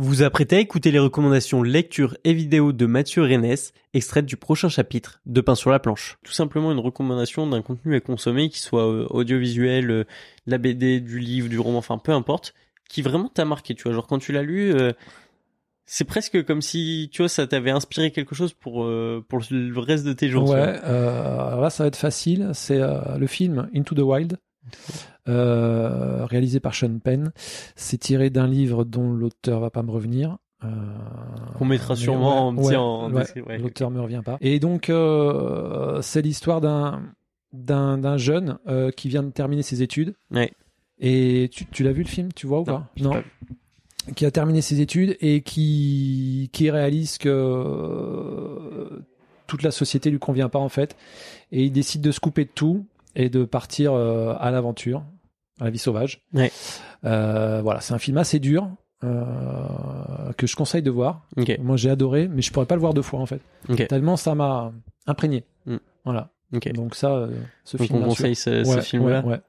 Vous vous apprêtez à écouter les recommandations lecture et vidéo de Mathieu Rennes, extraites du prochain chapitre de Pain sur la planche. Tout simplement une recommandation d'un contenu à consommer qui soit euh, audiovisuel, euh, la BD, du livre, du roman, enfin peu importe, qui vraiment t'a marqué, tu vois. Genre quand tu l'as lu, euh, c'est presque comme si, tu vois, ça t'avait inspiré quelque chose pour, euh, pour le reste de tes jours. Ouais, euh, alors là ça va être facile. C'est euh, le film Into the Wild, euh, réalisé par Sean Penn. C'est tiré d'un livre dont l'auteur va pas me revenir. Euh, Qu'on mettra sûrement en ouais, ouais, en ouais, descri- ouais. L'auteur me revient pas. Et donc euh, c'est l'histoire d'un jeune euh, qui vient de terminer ses études. Et tu, tu l'as vu le film, tu vois ou Non, pas? vu. Qui a terminé ses études et qui qui réalise que toute la société lui convient pas en fait, et il décide de se couper de tout et de partir euh, à l'aventure, à la vie sauvage. Ouais. Euh, voilà, c'est un film assez dur. euh, que je conseille de voir. Moi j'ai adoré, mais je pourrais pas le voir deux fois en fait. Tellement ça m'a imprégné. Mm. Voilà. Donc ça, euh, ce Donc film on conseille ce, film-là. ouais.